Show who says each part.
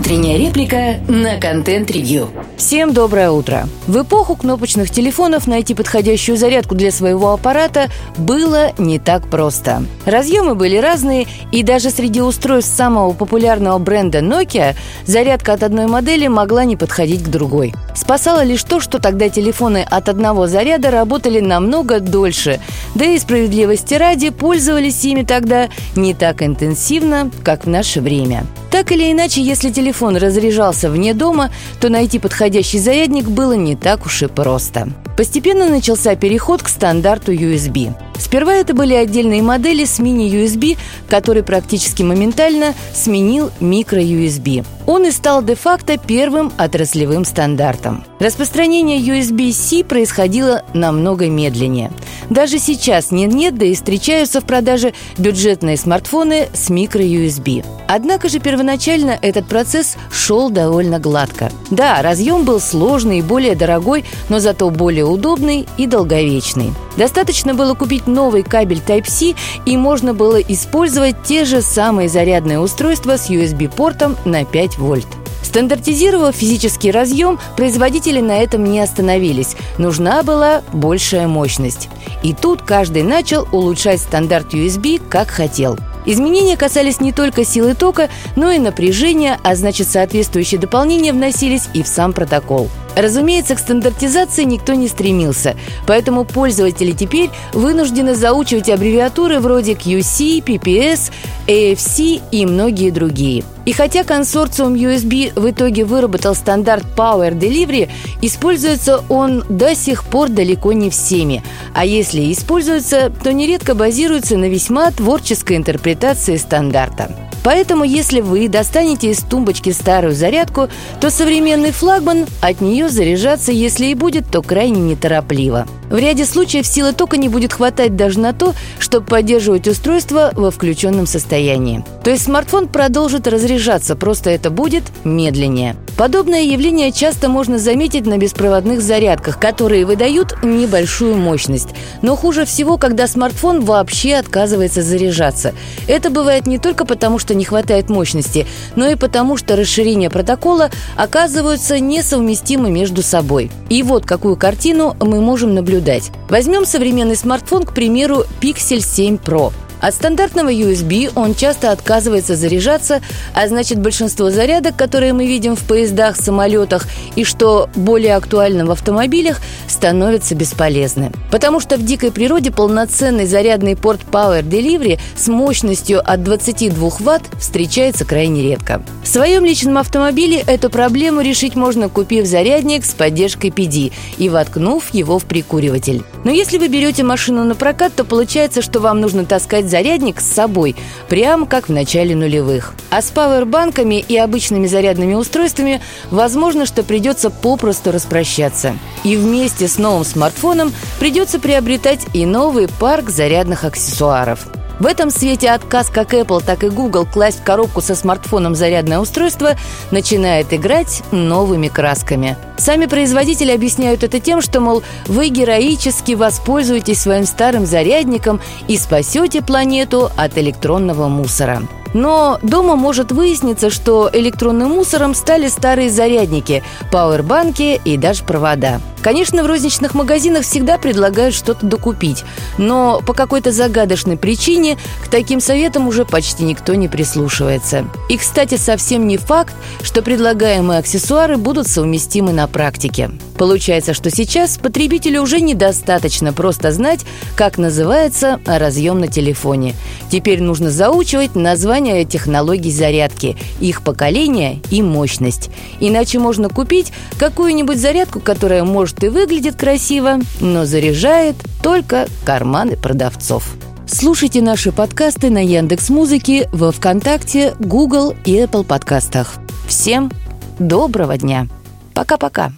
Speaker 1: Утренняя реплика на контент-ревью.
Speaker 2: Всем доброе утро. В эпоху кнопочных телефонов найти подходящую зарядку для своего аппарата было не так просто. Разъемы были разные, и даже среди устройств самого популярного бренда Nokia зарядка от одной модели могла не подходить к другой. Спасало лишь то, что тогда телефоны от одного заряда работали намного дольше, да и справедливости ради пользовались ими тогда не так интенсивно, как в наше время. Так или иначе, если телефон разряжался вне дома, то найти подходящий зарядник было не так уж и просто. Постепенно начался переход к стандарту USB. Сперва это были отдельные модели с мини-USB, который практически моментально сменил микро-USB. Он и стал де-факто первым отраслевым стандартом. Распространение USB-C происходило намного медленнее. Даже сейчас нет-нет, да и встречаются в продаже бюджетные смартфоны с микро-USB. Однако же первоначально этот процесс шел довольно гладко. Да, разъем был сложный и более дорогой, но зато более удобный и долговечный. Достаточно было купить новый кабель Type-C, и можно было использовать те же самые зарядные устройства с USB-портом на 5 вольт. Стандартизировав физический разъем, производители на этом не остановились. Нужна была большая мощность. И тут каждый начал улучшать стандарт USB как хотел – Изменения касались не только силы тока, но и напряжения, а значит соответствующие дополнения вносились и в сам протокол. Разумеется, к стандартизации никто не стремился, поэтому пользователи теперь вынуждены заучивать аббревиатуры вроде QC, PPS, AFC и многие другие. И хотя консорциум USB в итоге выработал стандарт Power Delivery, используется он до сих пор далеко не всеми. А если используется, то нередко базируется на весьма творческой интерпретации стандарта. Поэтому, если вы достанете из тумбочки старую зарядку, то современный флагман от нее заряжаться, если и будет, то крайне неторопливо. В ряде случаев силы тока не будет хватать даже на то, чтобы поддерживать устройство во включенном состоянии. То есть смартфон продолжит разряжаться, просто это будет медленнее. Подобное явление часто можно заметить на беспроводных зарядках, которые выдают небольшую мощность. Но хуже всего, когда смартфон вообще отказывается заряжаться. Это бывает не только потому, что не хватает мощности, но и потому, что расширения протокола оказываются несовместимы между собой. И вот какую картину мы можем наблюдать. Возьмем современный смартфон, к примеру, Pixel 7 Pro – от стандартного USB он часто отказывается заряжаться, а значит большинство зарядок, которые мы видим в поездах, самолетах и, что более актуально в автомобилях, становятся бесполезны. Потому что в дикой природе полноценный зарядный порт Power Delivery с мощностью от 22 Вт встречается крайне редко. В своем личном автомобиле эту проблему решить можно, купив зарядник с поддержкой PD и воткнув его в прикуриватель. Но если вы берете машину на прокат, то получается, что вам нужно таскать зарядник с собой, прямо как в начале нулевых. А с пауэрбанками и обычными зарядными устройствами возможно, что придется попросту распрощаться. И вместе с новым смартфоном придется приобретать и новый парк зарядных аксессуаров. В этом свете отказ как Apple, так и Google класть в коробку со смартфоном зарядное устройство начинает играть новыми красками. Сами производители объясняют это тем, что, мол, вы героически воспользуетесь своим старым зарядником и спасете планету от электронного мусора. Но дома может выясниться, что электронным мусором стали старые зарядники, пауэрбанки и даже провода. Конечно, в розничных магазинах всегда предлагают что-то докупить, но по какой-то загадочной причине к таким советам уже почти никто не прислушивается. И, кстати, совсем не факт, что предлагаемые аксессуары будут совместимы на практике. Получается, что сейчас потребителю уже недостаточно просто знать, как называется разъем на телефоне. Теперь нужно заучивать название технологий зарядки, их поколение и мощность. Иначе можно купить какую-нибудь зарядку, которая может и выглядит красиво, но заряжает только карманы продавцов. Слушайте наши подкасты на Яндекс Музыке, во ВКонтакте, Google и Apple подкастах. Всем доброго дня! Пока-пока!